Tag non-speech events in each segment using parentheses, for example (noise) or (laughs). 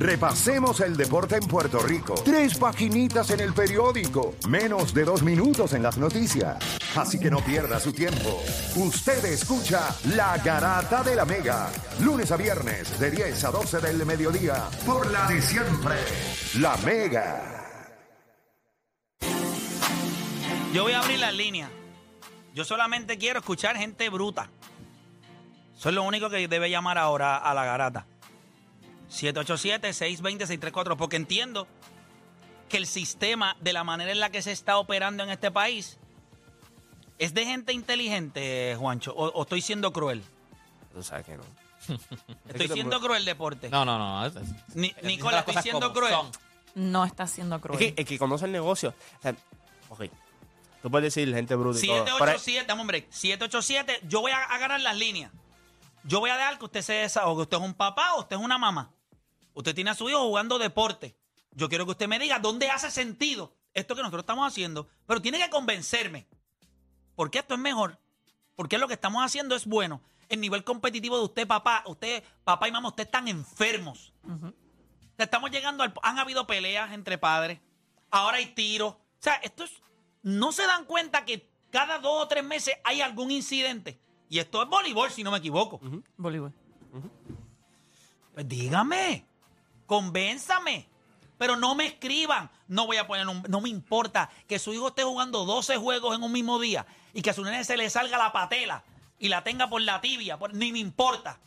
Repasemos el deporte en Puerto Rico. Tres paginitas en el periódico. Menos de dos minutos en las noticias. Así que no pierda su tiempo. Usted escucha La Garata de la Mega. Lunes a viernes de 10 a 12 del mediodía. Por la de siempre. La Mega. Yo voy a abrir las líneas. Yo solamente quiero escuchar gente bruta. Eso es lo único que debe llamar ahora a la garata. 787-620-634. Porque entiendo que el sistema, de la manera en la que se está operando en este país, es de gente inteligente, Juancho. O, o estoy siendo cruel. Tú sabes que no. (laughs) Estoy siendo cruel, deporte. No, no, no. es- es- Ni- Nicola, estoy siendo cruel. son. No está siendo Es cruel. que el que conoce el negocio. O sea, ok. Tú puedes decir gente bruta y todo. pero- 787, dame un break. 787, yo voy a agarrar las líneas. Yo voy a dejar que usted se desahogue. Usted es un papá o usted es una mamá. Usted tiene a su hijo jugando deporte. Yo quiero que usted me diga dónde hace sentido esto que nosotros estamos haciendo. Pero tiene que convencerme. Porque esto es mejor. Porque lo que estamos haciendo es bueno. El nivel competitivo de usted, papá, usted, papá y mamá, ustedes están enfermos. O sea, Estamos llegando al... Han habido peleas entre padres. Ahora hay tiros. O sea, esto es... No se dan cuenta que cada dos o tres meses hay algún incidente. Y esto es voleibol, si no me equivoco. Bolívar. Pues dígame. Convénzame. Pero no me escriban. No voy a poner un... No me importa que su hijo esté jugando 12 juegos en un mismo día y que a su nene se le salga la patela y la tenga por la tibia. por- Ni me importa.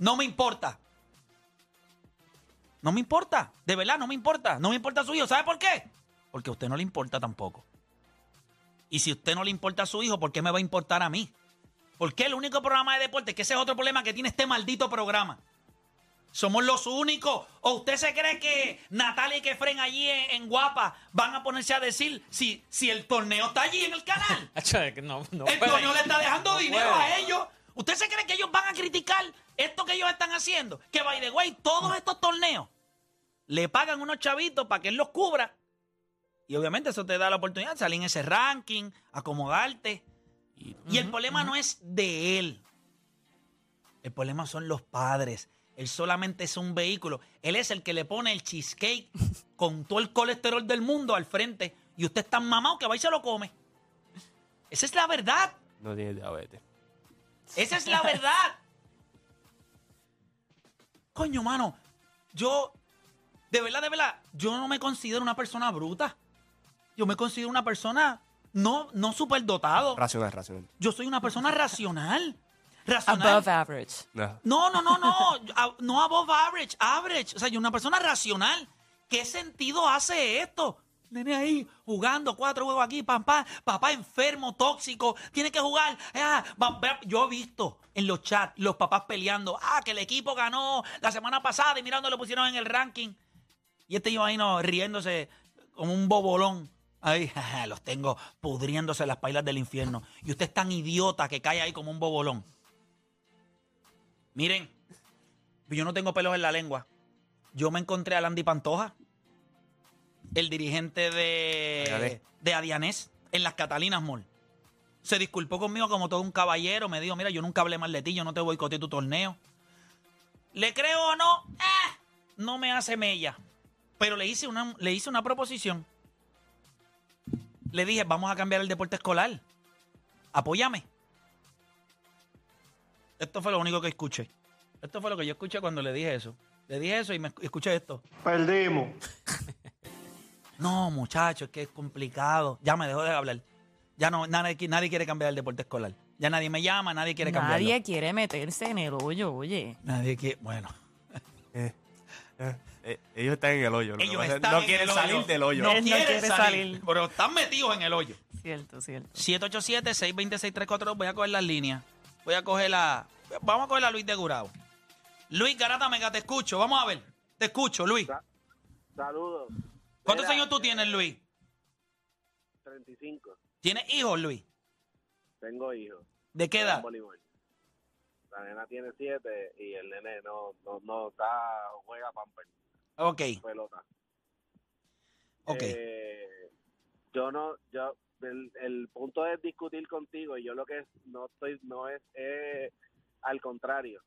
No me importa. No me importa. De verdad, no me importa. No me importa su hijo. ¿Sabe por qué? Porque a usted no le importa tampoco. Y si a usted no le importa a su hijo, ¿por qué me va a importar a mí? ¿Por qué el único programa de deporte? Que ese es otro problema que tiene este maldito programa. Somos los únicos. ¿O usted se cree que Natalia y Kefren allí en, en Guapa van a ponerse a decir si, si el torneo está allí en el canal? (laughs) No, no el puede. torneo le está dejando No dinero puede. a ellos. ¿Usted se cree que ellos van a criticar esto que ellos están haciendo? Que, by the way, todos estos torneos le pagan unos chavitos para que él los cubra. Y obviamente eso te da la oportunidad de salir en ese ranking, acomodarte. Y el problema no es de él. El problema son los padres. Él solamente es un vehículo. Él es el que le pone el cheesecake (laughs) con todo el colesterol del mundo al frente. Y usted es tan mamado que va y se lo come. Esa es la verdad. No tiene diabetes. Esa es la verdad. (laughs) Coño, mano. Yo, de verdad, de verdad, yo no me considero una persona bruta. Yo me considero una persona no, no superdotado. Racional, racional. Yo soy una persona racional. Racional. Above average. No. No, no, no, no. A- No above average, average. O sea, yo una persona racional. ¿Qué sentido hace esto? Nene ahí jugando cuatro juegos aquí, pam, pam, papá enfermo, tóxico, tiene que jugar. Ah, va- va- yo he visto en los chats los papás peleando. Ah, que el equipo ganó la semana pasada y mirando lo pusieron en el ranking. Y este yo ahí no, riéndose como un bobolón. Ahí, (laughs) los tengo pudriéndose las pailas del infierno. Y usted es tan idiota que cae ahí como un bobolón. Miren, yo no tengo pelos en la lengua. Yo me encontré a Landy Pantoja, el dirigente de, de Adianés, en las Catalinas Mall. Se disculpó conmigo como todo un caballero. Me dijo, mira, yo nunca hablé mal de ti, yo no te boicoteé tu torneo. ¿Le creo o no? ¡Ah! No me hace mella. Pero le hice, una, le hice una proposición. Le dije, vamos a cambiar el deporte escolar. Apóyame. Esto fue lo único que escuché. Esto fue lo que yo escuché cuando le dije eso. Le dije eso y me escuché esto. Perdimos. (laughs) No, muchachos, es que es complicado. Ya me dejó de hablar. Ya no, nadie, nadie quiere cambiar el deporte escolar. Ya nadie me llama, nadie quiere cambiarlo. Nadie quiere meterse en el hoyo, oye. Nadie quiere. Bueno. (laughs) Eh, eh, eh, ellos están en el hoyo. Ellos están no en quieren el salir hoyo. del hoyo. No, no quieren quiere salir, salir. Pero están metidos en el hoyo. Cierto, cierto. 787-626-342. Voy a coger las líneas. Voy a coger la. Vamos a coger a Luis de Gurao. Luis Garata Mega, te escucho. Vamos a ver. Te escucho, Luis. Saludos. ¿Cuántos Mira, años tú tienes, Luis? 35. ¿Tienes hijos, Luis? Tengo hijos. ¿De qué edad? La nena tiene 7 y el nene no, no, no está, juega pamper, Ok, pelota. ok. Eh, yo no, yo, el, el punto es discutir contigo y yo lo que no estoy, no es, eh, al contrario.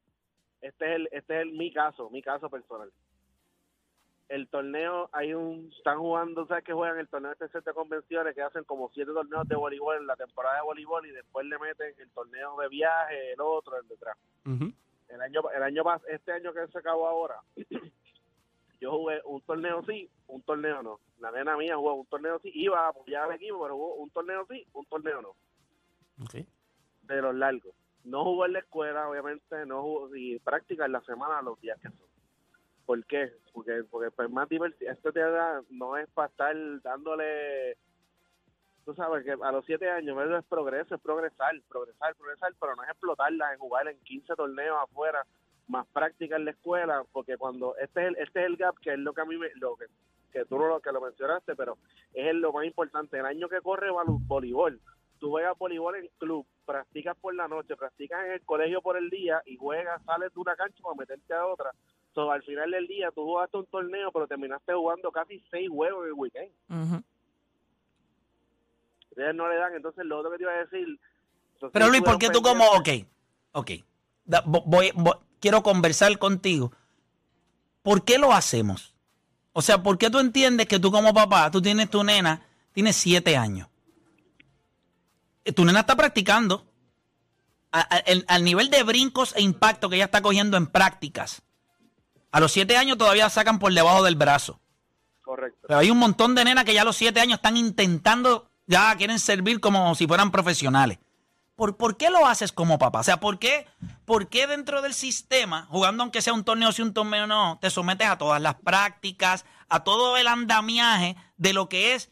Este es el, este es el, mi caso, mi caso personal. el torneo, hay un, están jugando, ¿sabes que juegan el torneo este de convenciones que hacen como siete torneos de voleibol en la temporada de voleibol y después le meten el torneo de viaje, el otro, el detrás. El año, el año este año que se acabó ahora, (clears throat) yo jugué un torneo sí, un torneo no. La nena mía jugó un torneo sí, iba a apoyar al equipo, pero jugó un torneo sí, un torneo no. De los largos. No jugó en la escuela, obviamente, no jugó, y práctica en la semana los días que son. ¿Por qué? Porque, porque pues más divertido. Esto te da, no es para estar dándole, tú sabes que a los siete años eso es progreso, es progresar, progresar, progresar, pero no es explotarla en jugar en 15 torneos afuera, más práctica en la escuela, porque cuando este es el, este es el gap, que es lo que a mí me, lo que, que tú lo, que lo mencionaste, pero es lo más importante. El año que corre voleibol, tú juegas voleibol en club, practicas por la noche, practicas en el colegio por el día y juegas, sales de una cancha para meterte a otra. So, al final del día tú jugaste un torneo, pero terminaste jugando casi seis juegos en el weekend. Ustedes no le dan, entonces lo otro que te iba a decir... Pero Luis, ¿por qué tú como, ok, ok, Da- voy, vo- quiero conversar contigo. ¿Por qué lo hacemos? O sea, ¿por qué tú entiendes que tú como papá, tú tienes tu nena, tienes siete años? Tu nena está practicando a- a- el- al nivel de brincos e impacto que ella está cogiendo en prácticas. A los siete años todavía sacan por debajo del brazo. Correcto. Pero hay un montón de nenas que ya a los siete años están intentando, ya quieren servir como si fueran profesionales. ¿Por, por qué lo haces como papá? O sea, ¿por qué, ¿por qué dentro del sistema, jugando aunque sea un torneo, si un torneo no, te sometes a todas las prácticas, a todo el andamiaje de lo que es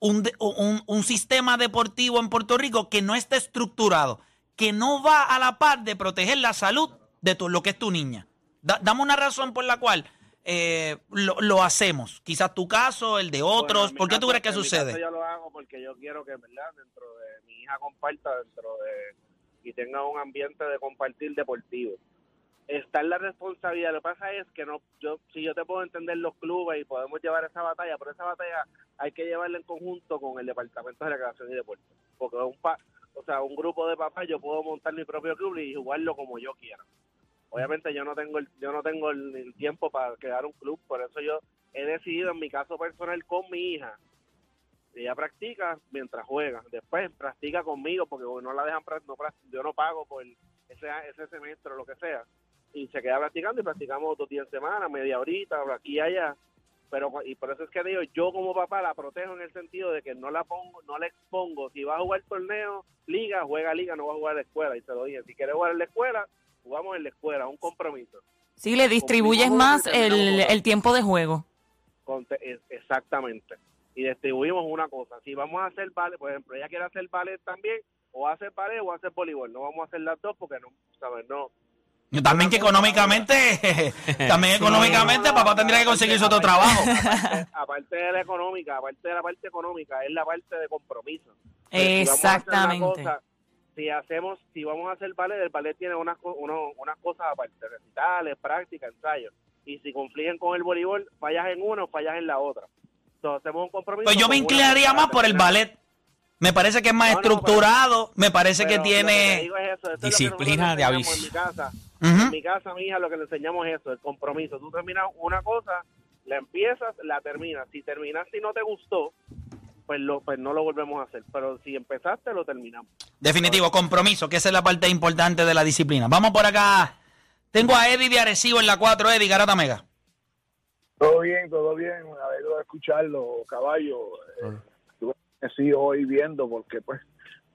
un, un, un sistema deportivo en Puerto Rico que no está estructurado, que no va a la par de proteger la salud de tu- lo que es tu niña? Da- dame una razón por la cual eh, lo, lo hacemos. Quizás tu caso, el de otros. ¿Por qué tú caso- crees que sucede? yo lo hago porque yo quiero que, ¿verdad? Dentro de mi hija comparta dentro de y tenga un ambiente de compartir deportivo. Está en la responsabilidad. Lo que pasa es que no, yo, si yo te puedo entender los clubes y podemos llevar esa batalla, pero esa batalla hay que llevarla en conjunto con el departamento de recreación y deporte, porque un pa, o sea, un grupo de papás yo puedo montar mi propio club y jugarlo como yo quiera. Obviamente yo no tengo el, yo no tengo el, tiempo para crear un club, por eso yo he decidido en mi caso personal con mi hija ella practica mientras juega después practica conmigo porque no la dejan no, yo no pago por ese, ese semestre o lo que sea y se queda practicando y practicamos dos días en semana media horita aquí y allá pero y por eso es que digo yo como papá la protejo en el sentido de que no la pongo no la expongo si va a jugar torneo liga juega liga no va a jugar la escuela y se lo dije si quiere jugar en la escuela jugamos en la escuela un compromiso Sí, le distribuyes Cumplimos más el, el tiempo de juego. Exactamente. Y distribuimos una cosa. Si vamos a hacer ballet, por ejemplo, ella quiere hacer ballet también, o hace ballet o hace voleibol. No vamos a hacer las dos porque no, ¿sabes? No. Yo También que económicamente, (laughs) también económicamente, papá tendría que conseguirse otro trabajo. Aparte, aparte de la económica, aparte de la parte económica, es la parte de compromiso. Pero si vamos a hacer una Exactamente. cosa, si hacemos, si vamos a hacer ballet, el ballet tiene unas, co- uno- unas cosas aparte, recitales, prácticas, ensayos. Y si confligen con el voleibol, fallas en uno, fallas en la otra. Entonces hacemos un compromiso. Pues yo me inclinaría más por el ballet. Me parece que es más No, no, pero- estructurado, me parece que tiene... digo es eso, esto es lo que Disciplina de aviso. En mi casa, en mi casa, mi hija, lo que le enseñamos es eso, el compromiso. Tú terminas una cosa, la empiezas, la terminas. Si terminaste y no te gustó, pues, lo, pues no lo volvemos a hacer. Pero si empezaste, lo terminamos. Definitivo, compromiso, que esa es la parte importante de la disciplina. Vamos por acá. Tengo a Eddie de Arecibo en la 4, Eddie Garata Mega. Todo bien, todo bien. Me alegro de escucharlo, caballo. Eh, Estuve sí, hoy viendo porque pues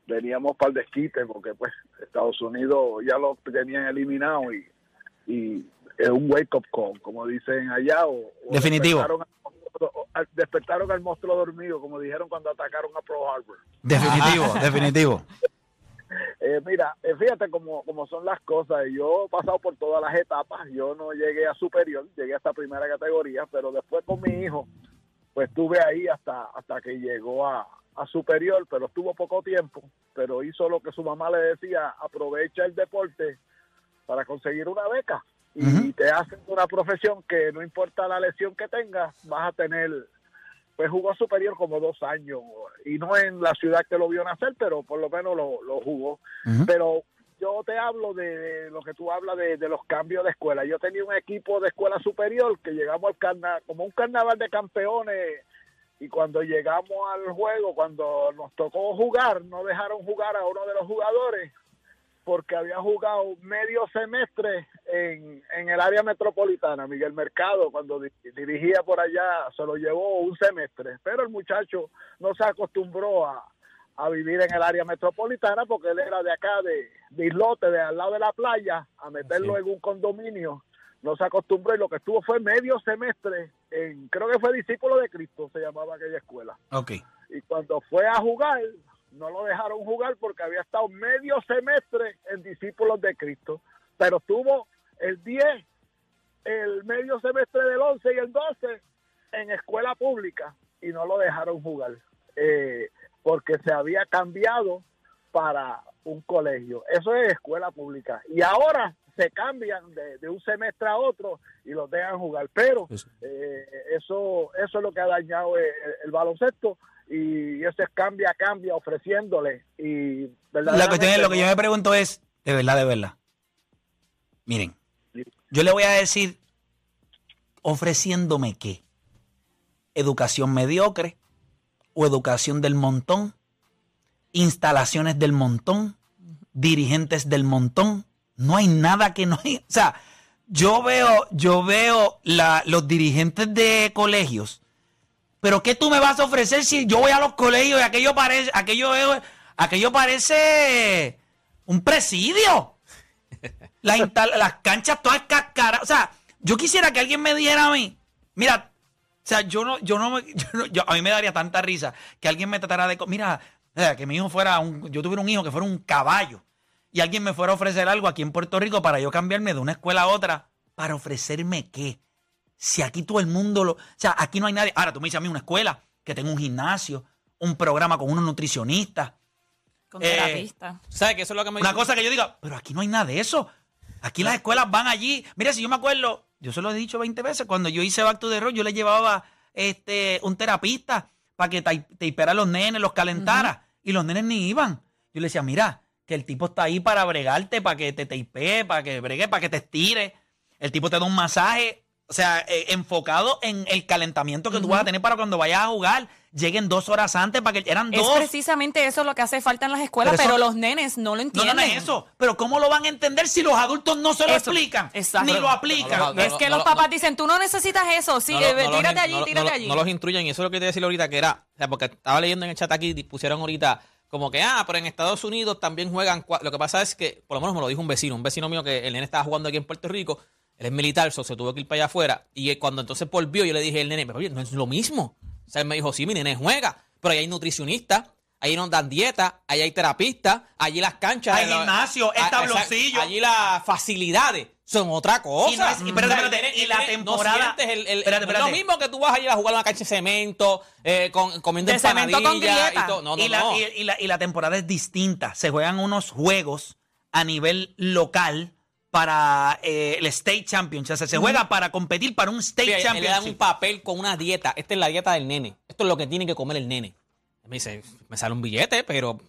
veníamos para el desquite porque pues Estados Unidos ya lo tenían eliminado y, y es un wake up call, como dicen allá. O, o Definitivo. Despertaron al, monstruo, despertaron al monstruo dormido, como dijeron cuando atacaron a Pro Harbor. Definitivo, (laughs) definitivo. Eh, mira, eh, fíjate cómo, cómo son las cosas. Yo he pasado por todas las etapas. Yo no llegué a superior, llegué hasta primera categoría, pero después con mi hijo, pues estuve ahí hasta, hasta que llegó a, a superior, pero estuvo poco tiempo. Pero hizo lo que su mamá le decía, aprovecha el deporte para conseguir una beca. Y te hacen una profesión que no importa la lesión que tengas, vas a tener pues jugó superior como dos años y no en la ciudad que lo vio nacer, pero por lo menos lo, lo jugó. Pero yo te hablo de, lo que tú hablas de, de los cambios de escuela. Yo tenía un equipo de escuela superior que llegamos al carnaval, como un carnaval de campeones, y cuando llegamos al juego, cuando nos tocó jugar, no dejaron jugar a uno de los jugadores porque había jugado medio semestre en, en el área metropolitana. Miguel Mercado, cuando di- dirigía por allá, se lo llevó un semestre, pero el muchacho no se acostumbró a, a vivir en el área metropolitana porque él era de acá, de, de Islote, de al lado de la playa, a meterlo en un condominio. No se acostumbró y lo que estuvo fue medio semestre en, creo que fue discípulo de Cristo, se llamaba aquella escuela Ok. y cuando fue a jugar no lo dejaron jugar porque había estado medio semestre en discípulos de Cristo, pero tuvo el 10, el medio semestre del 11 y el 12 en escuela pública y no lo dejaron jugar eh, porque se había cambiado para un colegio. Eso es escuela pública. Y ahora se cambian de, de un semestre a otro y los dejan jugar. Pero Eso. eh, eso, eso es lo que ha dañado el, el baloncesto y eso es cambia, cambia ofreciéndole. Y La cuestión es, lo que yo me pregunto es, de verdad, de verdad. Miren, yo le voy a decir, ofreciéndome qué. Educación mediocre o educación del montón, instalaciones del montón, dirigentes del montón. No hay nada que no hay. O sea, yo veo, yo veo la- los dirigentes de colegios. Pero ¿qué tú me vas a ofrecer si yo voy a los colegios y aquello parece, aquello, aquello parece un presidio? La (laughs) instal- las canchas todas cascaras. O sea, yo quisiera que alguien me dijera a mí, mira, o sea, yo no, yo no, me- (laughs) yo no- yo- a mí me daría tanta risa que alguien me tratara de, mira, que mi hijo fuera un, yo tuviera un hijo que fuera un caballo y alguien me fuera a ofrecer algo aquí en Puerto Rico para yo cambiarme de una escuela a otra, para ofrecerme qué. Si aquí todo el mundo lo, o sea, aquí no hay nadie. Ahora tú me dices a mí una escuela que tenga un gimnasio, un programa con unos nutricionistas, Con Eh, terapista. ¿Sabes que eso es lo que me una cosa que yo diga, pero aquí no hay nada de eso. Aquí las escuelas van allí. Mira, si yo me acuerdo, yo se lo he dicho 20 veces, cuando yo hice Back to the Road, yo le llevaba este, un terapista para que te a los nenes, los calentara. Y los nenes ni iban. Yo le decía, mira, que el tipo está ahí para bregarte, para que te tapee, para que bregue, para que te estire. El tipo te da un masaje, o sea, eh, enfocado en el calentamiento que tú vas a tener para cuando vayas a jugar. Lleguen dos horas antes para que eran Es dos. precisamente eso lo que hace falta en las escuelas, Pero pero, eso- los nenes no lo No, entienden. no, no es eso. Pero ¿cómo lo van a entender si los adultos no se lo Eso, explican? exacto. Ni lo aplican. No, no, es que no, los no, papás no. dicen, tú no necesitas eso, sí, No lo- eh, no tírate allí, no tírate no allí. No los instruyen, y eso es lo que te decía ahorita, que era, o sea, porque estaba leyendo en el chat aquí, pusieron ahorita como que, ah, pero en Estados Unidos también juegan. Lo que pasa es que, por lo menos me lo dijo un vecino, un vecino mío que el nene estaba jugando aquí en Puerto Rico, él es militar, so, se tuvo que ir para allá afuera, y cuando entonces volvió, yo le dije al nene, pero oye, no es lo mismo. O sea, él me dijo, sí, mi nene juega, pero ahí hay nutricionistas, ahí nos dan dieta, ahí hay terapistas, allí las canchas. Hay gimnasio, tabloncillo. exacto, Allí las facilidades son otra cosa. Y no es- y espérate, espérate, la temporada- No el, el- Espérate, no es espérate. lo mismo que tú vas a ir a jugar a una cancha de cemento, eh, con, comiendo De cemento con grieta. y. No, no, y, la, no. y- y la, y la temporada es distinta. Se juegan unos juegos a nivel local para eh, el State Championship. O sea, se juega para competir para un State Mira, le dan un Championship. papel con una dieta. Esta es la dieta del nene. Esto es lo que tiene que comer el nene. Me dice, me sale un billete, pero.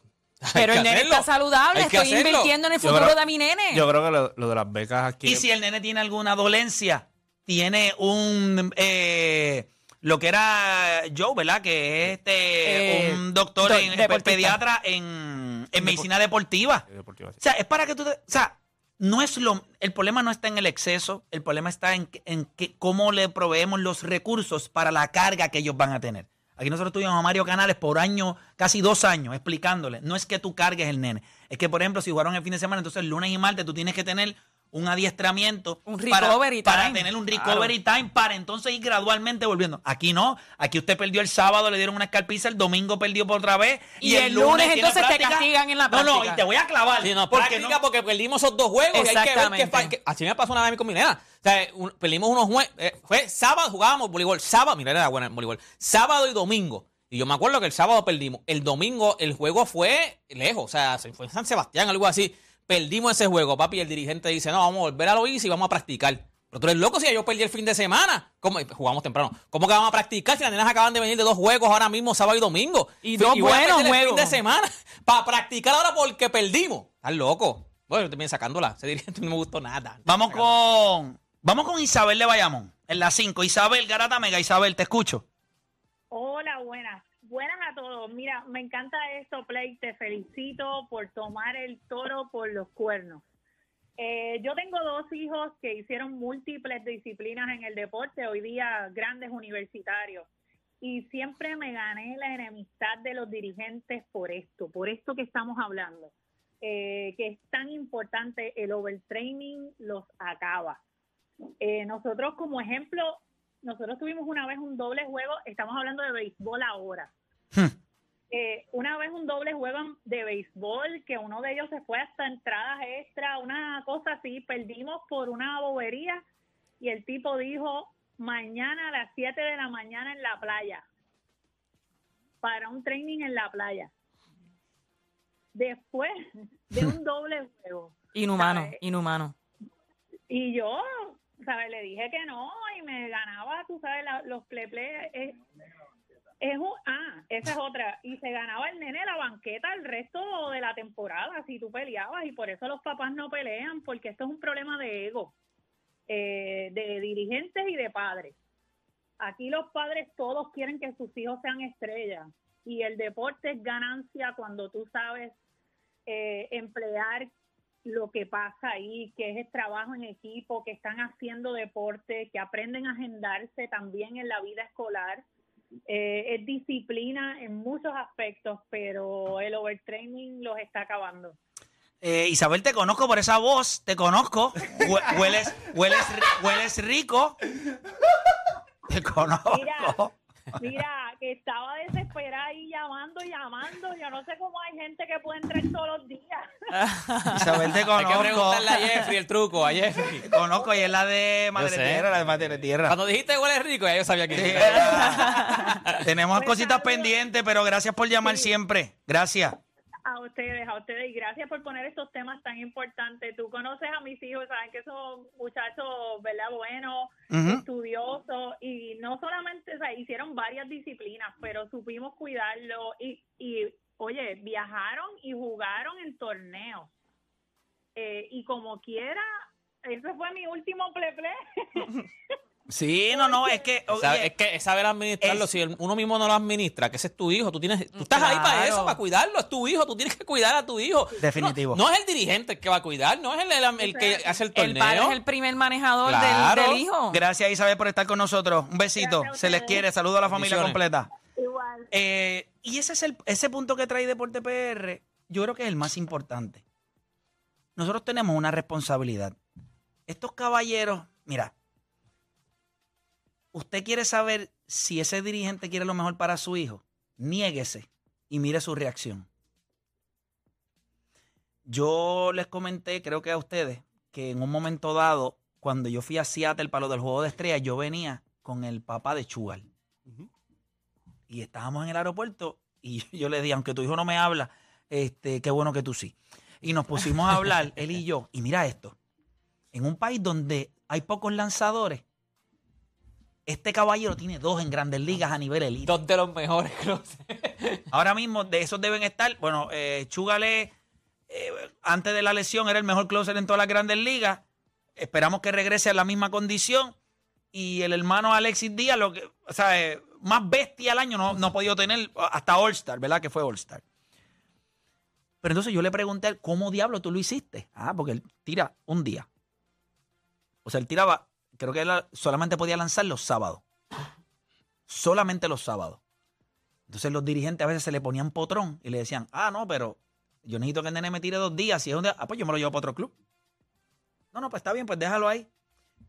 Pero el nene hacerlo. está saludable, estoy hacerlo. invirtiendo en el futuro creo- de mi nene. Yo creo que lo, lo de las becas aquí. Y si el nene tiene alguna dolencia, tiene un... eh, lo que era Joe, ¿verdad? Que es este, Eh, un doctor, do- en, deportista. pediatra en, en medicina deportiva. Deportiva, sí. O sea, es para que tú... te- o sea, no es lo... El problema no está en el exceso, el problema está en, en que, cómo le proveemos los recursos para la carga que ellos van a tener. Aquí nosotros tuvimos a Mario Canales por año, casi dos años, explicándole. No es que tú cargues el nene. Es que, por ejemplo, si jugaron el fin de semana, entonces lunes y martes tú tienes que tener un adiestramiento Un para- recovery para, time. tener un recovery time para entonces ir gradualmente volviendo. Aquí no, aquí usted perdió el sábado, le dieron una escalpiza, el domingo perdió por otra vez Y el lunes, entonces, te práctica. castigan en la No, no, práctica. y te voy a clavar. Sí, no, porque práctica no- porque perdimos esos dos juegos y hay que ver Exactamente. Así me pasó una vez a mí con mi nena. O sea, un- perdimos unos juegos. fue sábado, jugábamos voleibol. Sábado, mira, era buena el voleibol. Sábado y domingo. Y yo me acuerdo que el sábado perdimos. El domingo el juego fue lejos. O sea, se fue en San Sebastián, algo así. Perdimos ese juego, papi. Y el dirigente dice, no, vamos a volver a lo easy y vamos a practicar. Pero tú eres loco si yo perdí el fin de semana. ¿Cómo? Jugamos temprano. ¿Cómo que vamos a practicar si las nenas acaban de venir de dos juegos ahora mismo, sábado y domingo? Y dos buenos perder el fin juegos. de semana (laughs) para practicar ahora porque perdimos. Estás loco. Bueno, yo terminé sacándola. Ese dirigente (laughs) no me gustó nada. Vamos con, vamos con Isabel de Bayamón, en la 5. Isabel, Garata Mega, Isabel, te escucho. Hola, buenas. Buenas a todos. Mira, me encanta esto, Play. Te felicito por tomar el toro por los cuernos. Eh, yo tengo dos hijos que hicieron múltiples disciplinas en el deporte, hoy día grandes universitarios. Y siempre me gané la enemistad de los dirigentes por esto, por esto que estamos hablando. Eh, que es tan importante, el overtraining los acaba. Eh, nosotros como ejemplo, nosotros tuvimos una vez un doble juego, estamos hablando de béisbol ahora. Hmm. Eh, una vez un doble juego de béisbol, que uno de ellos se fue hasta entradas extra, una cosa así, perdimos por una bobería y el tipo dijo, mañana a las 7 de la mañana en la playa, para un training en la playa. Después (laughs) de un doble juego. Inhumano, ¿sabes? inhumano. Y yo, ¿sabes? Le dije que no y me ganaba, tú sabes, la- los play play es, un, ah, esa es otra. Y se ganaba el nene la banqueta el resto de la temporada si tú peleabas y por eso los papás no pelean porque esto es un problema de ego, eh, de dirigentes y de padres. Aquí los padres todos quieren que sus hijos sean estrellas y el deporte es ganancia cuando tú sabes eh, emplear lo que pasa ahí, que es el trabajo en equipo, que están haciendo deporte, que aprenden a agendarse también en la vida escolar. Eh, es disciplina en muchos aspectos, pero el overtraining los está acabando. Eh, Isabel, te conozco por esa voz, te conozco. Hue- Hueles, hueles, hueles rico. Te conozco. Mira, mira, que estaba desesperada ahí llamando y llamando. Yo no sé cómo hay gente que puede entrar todos los días. (laughs) Isabel, te Hay que conozco. preguntarle a Jeffrey el truco, a Jeffrey. (laughs) Conozco y es la de Madre. Tierra, la de Madre Tierra. Cuando dijiste huele rico, ya yo sabía que Sí, era. (laughs) Tenemos Pues, cositas saludos. pendientes, pero gracias por llamar siempre. Gracias. A ustedes, a ustedes, y gracias por poner estos temas tan importantes. Tú conoces a mis hijos, saben que son muchachos, ¿verdad? Buenos, Ujú. estudiosos, y no solamente, o sea, hicieron varias disciplinas, pero supimos cuidarlo y, y oye, viajaron y jugaron en torneos. Eh, y como quiera, ese fue mi último ple-ple. (laughs) Sí, no, no, es que. oye, Sabe- es que es saber administrarlo. Es- si el- uno mismo no lo administra, que ese es tu hijo, tú tienes, tú estás ahí para eso, para cuidarlo, es tu hijo, tú tienes que cuidar a tu hijo. Definitivo. No, no es el dirigente el que va a cuidar, no es el, el- el que hace el torneo. El padre es el primer manejador del- Claro. del, hijo. Gracias, Isabel, por estar con nosotros. Un besito. Se les quiere. Saludo a la familia completa. Igual. Eh, y ese es el, ese punto que trae Deporte PR, yo creo que es el más importante. Nosotros tenemos una responsabilidad. Estos caballeros, mira, usted quiere saber si ese dirigente quiere lo mejor para su hijo, niéguese y mire su reacción. Yo les comenté, creo que a ustedes, que en un momento dado, cuando yo fui a Seattle para lo del juego de estrellas, yo venía con el papá de Chugal y estábamos en el aeropuerto y (laughs) yo le dije, aunque tu hijo no me habla, este, qué bueno que tú sí. Y nos pusimos a hablar, él y yo, y mira esto, en un país donde hay pocos lanzadores, este caballero tiene dos en grandes ligas a nivel elite. Dos de los mejores closers. (laughs) Ahora mismo de esos deben estar, bueno, eh, Chúgale, eh, antes de la lesión era el mejor closer en todas las grandes ligas, esperamos que regrese a la misma condición y el hermano Alexis Díaz, lo que, o sea, eh, más bestia al año no, no ha podido tener hasta All-Star, ¿verdad? Que fue All-Star. Pero entonces yo le pregunté, ¿cómo diablo tú lo hiciste? Ah, porque él tira un día. O sea, él tiraba, creo que él solamente podía lanzar los sábados. Solamente los sábados. Entonces los dirigentes a veces se le ponían potrón y le decían, ah, no, pero yo necesito que el nene me tire dos días. Si es un día, ah, pues yo me lo llevo para otro club. No, no, pues está bien, pues déjalo ahí.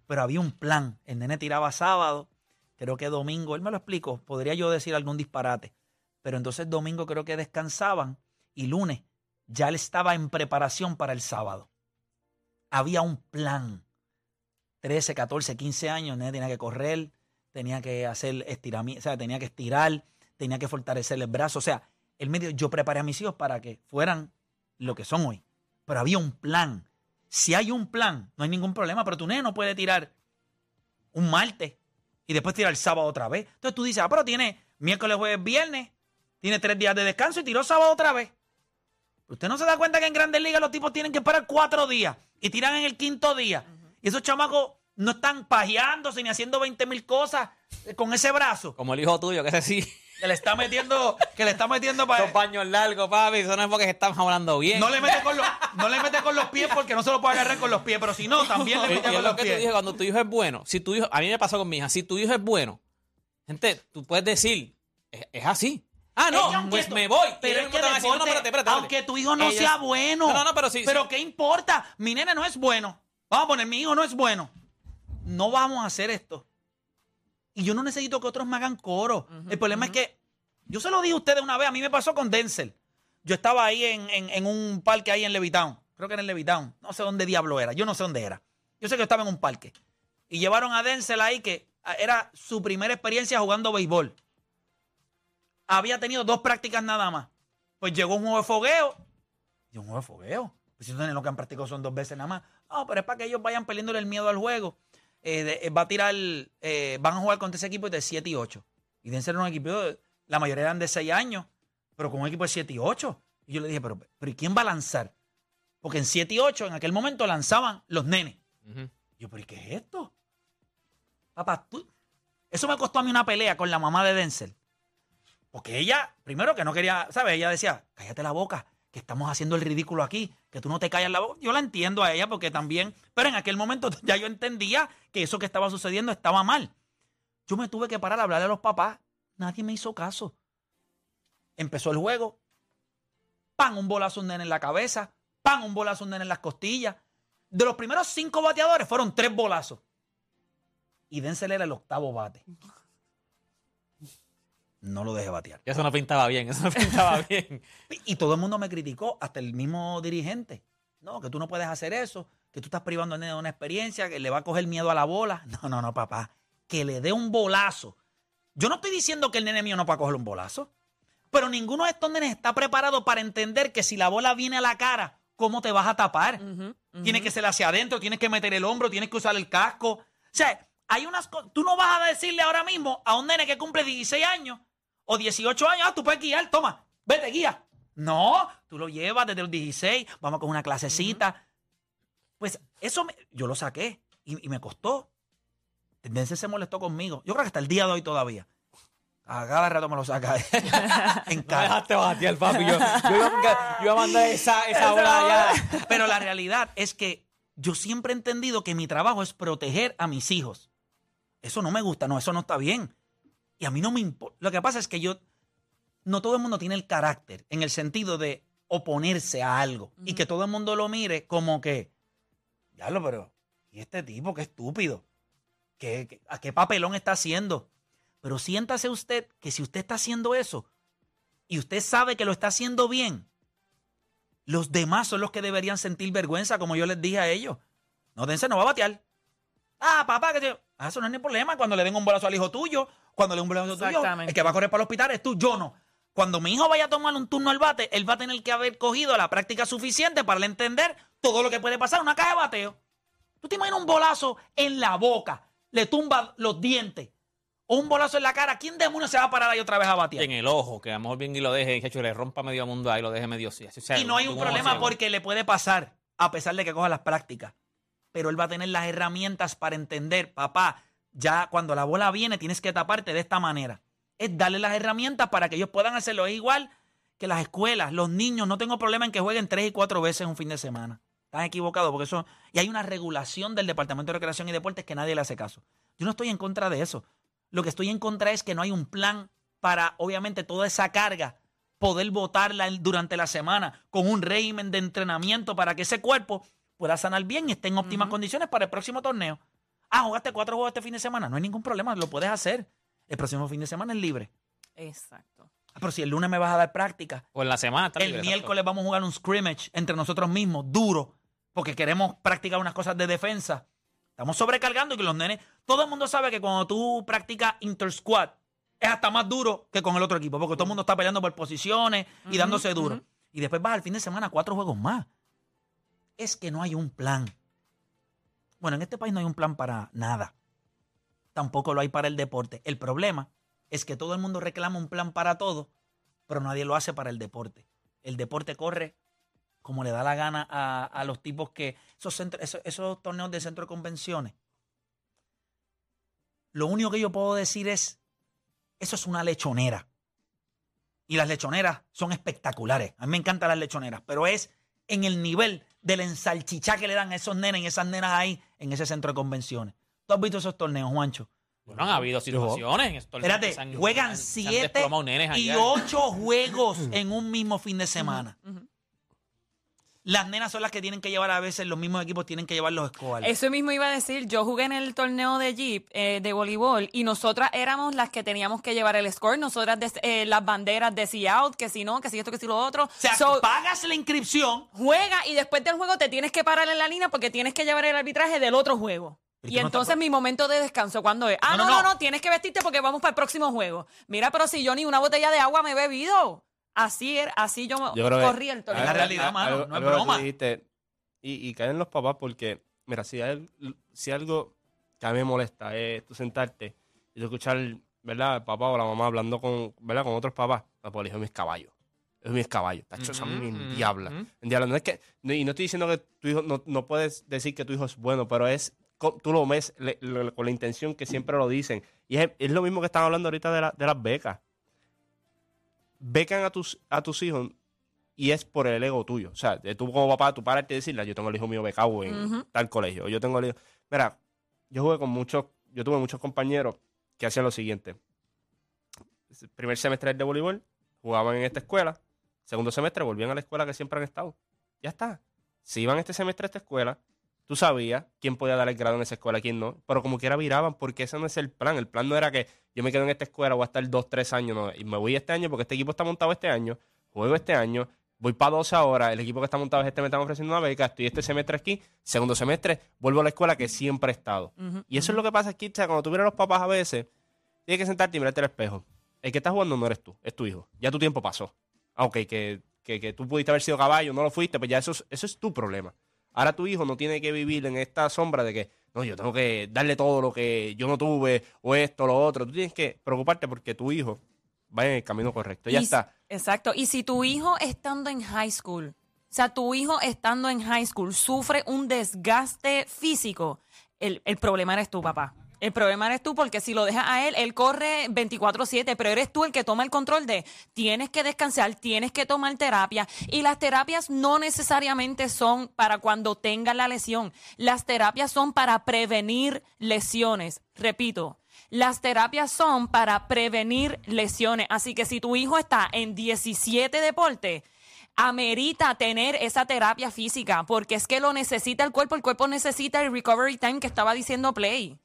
Pero había un plan. El nene tiraba sábado, creo que domingo, él me lo explicó, podría yo decir algún disparate. Pero entonces domingo creo que descansaban y lunes ya él estaba en preparación para el sábado. Había un plan. 13, 14, 15 años, nene tenía que correr, tenía que hacer estiramiento, o sea, tenía que estirar, tenía que fortalecer el brazo. O sea, el medio, yo preparé a mis hijos para que fueran lo que son hoy. Pero había un plan. Si hay un plan, no hay ningún problema, pero tu nene no puede tirar un martes y después tirar el sábado otra vez. Entonces tú dices, ah, pero tiene miércoles, jueves, viernes, tiene tres días de descanso y tiró sábado otra vez. Usted no se da cuenta que en Grandes Ligas los tipos tienen que esperar cuatro días y tiran en el quinto día. Y esos chamacos no están pajeándose ni haciendo 20 mil cosas eh, con ese brazo. Como el hijo tuyo, que ese sí. Que le está metiendo, que le está metiendo para. Los paños largos, papi. Eso no es porque estamos hablando bien. No le mete con los, no le mete con los pies porque no se lo puede agarrar con los pies, pero si no, también le mete con lo los que te pies. dije cuando tu hijo es bueno. Si tu hijo, a mí me pasó con mi hija, si tu hijo es bueno, gente, tú puedes decir, es, es así. Ah, no, Ella, pues me voy. Pero es que están haciendo, no, espérate, espérate, aunque tu hijo no Ella- sea bueno. No, no, no, pero sí. Pero sí. ¿qué importa? Mi nene no es bueno. Vamos a poner, mi hijo no es bueno. No vamos a hacer esto. Y yo no necesito que otros me hagan coro. El problema es que, yo se lo dije a ustedes una vez, a mí me pasó con Denzel. Yo estaba ahí en, en- en un parque ahí en Levitown. Creo que era en Levitown. No sé dónde diablo era. Yo no sé dónde era. Yo sé que yo estaba en un parque. Y llevaron a Denzel ahí que ah, era su primera experiencia jugando béisbol. Había tenido dos prácticas nada más. Pues llegó un juego de fogueo. Y un juego de fogueo. Pues si ustedes lo que han practicado son dos veces nada más. No, pero es para que ellos vayan perdiéndole el miedo al juego. Eh, eh, va a tirar, eh, van a jugar contra ese equipo de 7 y 8. Y deben ser un equipo, la mayoría eran de 6 años, pero con un equipo de 7 y 8. Y yo le dije, pero, pero ¿y quién va a lanzar? Porque en 7 y 8 en aquel momento lanzaban los nenes. Ujú. Yo, pero ¿y qué es esto? Papá, tú... Eso me costó a mí una pelea con la mamá de Denzel. Porque ella, primero que no quería, ¿sabes? Ella decía, cállate la boca, que estamos haciendo el ridículo aquí, que tú no te callas la boca. Yo la entiendo a ella porque también, pero en aquel momento (laughs) ya yo entendía que eso que estaba sucediendo estaba mal. Yo me tuve que parar a hablarle a los papás. Nadie me hizo caso. Empezó el juego. Pan, un bolazo un nene en la cabeza. Pan, un bolazo un nene en las costillas. De los primeros cinco bateadores fueron tres bolazos. Y Denzel era el octavo bate. No lo dejé batear. Eso no pintaba bien, eso no pintaba (laughs) bien. Y todo el mundo me criticó, hasta el mismo dirigente. No, que tú no puedes hacer eso, que tú estás privando al nene de una experiencia, que le va a coger miedo a la bola. No, no, no, papá. Que le dé un bolazo. Yo no estoy diciendo que el nene mío no pueda coger un bolazo, pero ninguno de estos nenes está preparado para entender que si la bola viene a la cara, ¿cómo te vas a tapar? Tienes que ser hacia adentro, tienes que meter el hombro, tienes que usar el casco. O sea, hay unas cosas. Tú no vas a decirle ahora mismo a un nene que cumple 16 años o 18 años, ah, tú puedes guiar, toma, vete, guía. No, tú lo llevas desde los 16, vamos con una clasecita. Pues eso me- yo lo saqué y, y me costó. Tendencia se molestó conmigo. Yo creo que hasta el día de hoy todavía. A cada rato me lo saca (laughs) en No cara. dejaste batear, papi. Yo, yo, iba- yo iba a mandar esa, esa bola ya. Pero la realidad es que yo siempre he entendido que mi trabajo es proteger a mis hijos. Eso no me gusta, no, eso no está bien. Y a mí no me importa. Lo que pasa es que yo, no todo el mundo tiene el carácter en el sentido de oponerse a algo y que todo el mundo lo mire como que, ya lo, pero, ¿y este tipo qué estúpido? ¿Qué, qué- a qué papelón está haciendo? Pero siéntase usted que si usted está haciendo eso y usted sabe que lo está haciendo bien, los demás son los que deberían sentir vergüenza, como yo les dije a ellos. No, dense, no va a batear. Ah, papá, que te... Ah, eso no es ni problema. Cuando le den un bolazo al hijo tuyo, cuando le un bolazo tuyo, el que va a correr para el hospital es tú, yo no. Cuando mi hijo vaya a tomar un turno al bate, él va a tener que haber cogido la práctica suficiente para entender todo lo que puede pasar en una caja de bateo. ¿Tú te imaginas un bolazo en la boca? Le tumba los dientes. O un bolazo en la cara. ¿Quién demonios se va a parar ahí otra vez a batear? En el ojo, que a lo mejor bien y lo deje, que le rompa medio mundo ahí, lo deje medio así. sea, Y no hay un problema porque le puede pasar, a pesar de que coja las prácticas. Pero él va a tener las herramientas para entender, papá, ya cuando la bola viene tienes que taparte de esta manera. Es darle las herramientas para que ellos puedan hacerlo. Es igual que las escuelas, los niños, no tengo problema en que jueguen tres y cuatro veces un fin de semana. Están equivocados porque eso... Y hay una regulación del Departamento de Recreación y Deportes que nadie le hace caso. Yo no estoy en contra de eso. Lo que estoy en contra es que no hay un plan para, obviamente, toda esa carga, poder botarla en- durante la semana con un régimen de entrenamiento para que ese cuerpo pueda sanar bien y esté en óptimas condiciones para el próximo torneo. Ah, jugaste cuatro juegos este fin de semana. No hay ningún problema, lo puedes hacer. El próximo fin de semana es libre. Exacto. Ah, Pero si el lunes me vas a dar práctica, O en la semana. está el libre, miércoles vamos a jugar un scrimmage entre nosotros mismos, duro, porque queremos practicar unas cosas de defensa. Estamos sobrecargando y que los nenes, todo el mundo sabe que cuando tú practicas inter-squad, es hasta más duro que con el otro equipo, porque todo el mundo está peleando por posiciones y dándose duro. Y después vas al fin de semana a cuatro juegos más. Es que no hay un plan. Bueno, en este país no hay un plan para nada. Tampoco lo hay para el deporte. El problema es que todo el mundo reclama un plan para todo, pero nadie lo hace para el deporte. El deporte corre como le da la gana a, los tipos que. Esos, esos, esos torneos de centro de convenciones. Lo único que yo puedo decir es: eso es una lechonera. Y las lechoneras son espectaculares. A mí me encantan las lechoneras, pero es en el nivel del ensalchichá que le dan a esos nenes y esas nenas ahí en ese centro de convenciones. ¿Tú has visto esos torneos, Juancho? Bueno, han habido situaciones en estos torneos Espérate, juegan siete y ocho juegos en un mismo fin de semana. Las nenas son las que tienen que llevar a veces, los mismos equipos tienen que llevar los escobales. Eso mismo iba a decir, yo jugué en el torneo de Jeep eh, de voleibol y nosotras éramos las que teníamos que llevar el score, nosotras eh, las banderas de si out, que si no, que si esto, que si lo otro. o sea, So, pagas la inscripción. juega y después del juego te tienes que parar en la línea porque tienes que llevar el arbitraje del otro juego. Y no entonces mi momento de descanso, ¿cuándo es? Ah, no, no, no. no, tienes que vestirte porque vamos para el próximo juego. Mira, pero si yo ni una botella de agua me he bebido. Así era, así yo, Yo corrí el torneo. Es la realidad, mano, algo- no es broma. dijiste, y, y caen los papás porque, mira, si, hay, si algo que a mí me molesta es tú sentarte y tú escuchar, ¿verdad? El papá o la mamá hablando con, ¿verdad? Con otros papás. Ah, pues es mis caballos. Es mis caballos. Tacho, eso a mí me Ujú, endiabla. ujú. Endiabla. No es que, no- y no estoy diciendo que tu hijo, no, no puedes decir que tu hijo es bueno, pero es, tú lo ves le- le- con la intención que siempre lo dicen. Y es, es lo mismo que están hablando ahorita de, la- de las becas. Becan a tus, a tus hijos y es por el ego tuyo. O sea, tú como papá, tú pararte y decirle, yo tengo el hijo mío becado en tal colegio. O yo tengo el hijo... Mira, yo jugué con muchos, yo tuve muchos compañeros que hacían lo siguiente. Primer semestre de voleibol, jugaban en esta escuela. Segundo semestre volvían a la escuela que siempre han estado. Ya está. Si iban este semestre a esta escuela, tú sabías quién podía dar el grado en esa escuela, quién no. Pero como quiera viraban, porque ese no es el plan. El plan no era que yo me quedo en esta escuela, voy a estar dos, tres años, no. Y me voy este año porque este equipo está montado este año, juego este año, voy para 12 ahora, el equipo que está montado este me están ofreciendo una beca, estoy este semestre aquí, segundo semestre, vuelvo a la escuela que siempre he estado. Y eso es lo que pasa aquí, o sea, cuando tú miras a los papás a veces, tienes que sentarte y mirarte al espejo. El que está jugando no eres tú, es tu hijo. Ya tu tiempo pasó. Ah, ok, que, que, que tú pudiste haber sido caballo, no lo fuiste, pues ya eso es, eso es tu problema. Ahora tu hijo no tiene que vivir en esta sombra de que, no, yo tengo que darle todo lo que yo no tuve, o esto, lo otro. Tú tienes que preocuparte porque tu hijo vaya en el camino correcto. Ya Y- está. Exacto. Y si tu hijo estando en high school, o sea, tu hijo estando en high school sufre un desgaste físico, el, el problema eres tú, papá. El problema eres tú porque si lo dejas a él, él corre 24/7, pero eres tú el que toma el control de tienes que descansar, tienes que tomar terapia y las terapias no necesariamente son para cuando tengas la lesión. Las terapias son para prevenir lesiones. Repito, las terapias son para prevenir lesiones. Así que si tu hijo está en 17 deportes, amerita tener esa terapia física porque es que lo necesita el cuerpo. El cuerpo necesita el recovery time que estaba diciendo Play.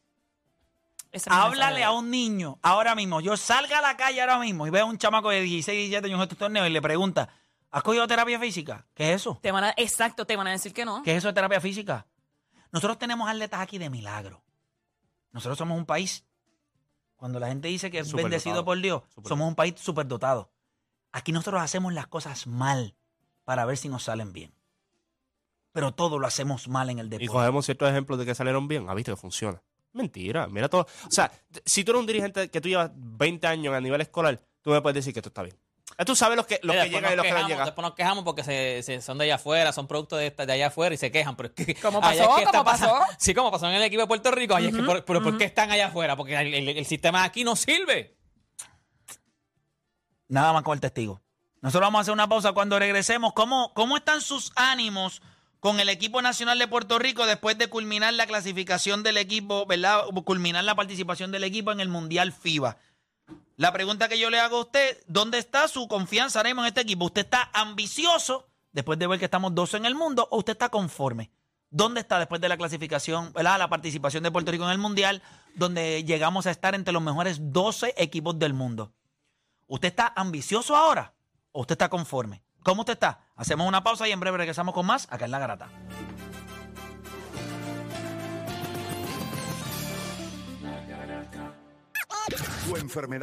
Ese es mi Háblale mensaje. a un niño ahora mismo. Yo salga a la calle ahora mismo y veo a un chamaco de 16, 17 años en estos torneos y le pregunta, ¿has cogido terapia física? ¿Qué es eso? Te van a- exacto, te van a decir que no. ¿Qué es eso de terapia física? Nosotros tenemos atletas aquí de milagro. Nosotros somos un país, cuando la gente dice que es Superdotado. bendecido por Dios, Superdotado. somos un país superdotado. Aquí nosotros hacemos las cosas mal para ver si nos salen bien. Pero todo lo hacemos mal en el Y deporte. cogemos ciertos ejemplos de que salieron bien. ¿Has visto que funciona? Mentira, mira todo. O sea, si tú eres un dirigente que tú llevas 20 años a nivel escolar, tú me puedes decir que esto está bien. Eh, Tú sabes los que, los que llegan y los que no quejamos, llegan. Después nos quejamos porque se, se- son de allá afuera, son productos de, de allá afuera y se quejan. Pero es que, ¿Cómo pasó? es que está ¿Cómo pasó? pasando- Sí, como pasó en el equipo de Puerto Rico. Ay, es que por- pero ¿por qué están allá afuera? Porque el, el- el sistema aquí no sirve. Nada más con el testigo. Nosotros vamos a hacer una pausa cuando regresemos. ¿Cómo, cómo están sus ánimos con el equipo nacional de Puerto Rico después de culminar la clasificación del equipo, ¿verdad? Culminar la participación del equipo en el Mundial FIBA. La pregunta que yo le hago a usted, ¿dónde está su confianza ahora en este equipo? ¿Usted está ambicioso después de ver que estamos dos en el mundo o usted está conforme? ¿Dónde está después de la clasificación, ¿verdad? la participación de Puerto Rico en el Mundial, donde llegamos a estar entre los mejores 12 equipos del mundo? ¿Usted está ambicioso ahora o usted está conforme? ¿Cómo usted está? Hacemos una pausa y en breve regresamos con más acá en La Garata. Tu enfermedad.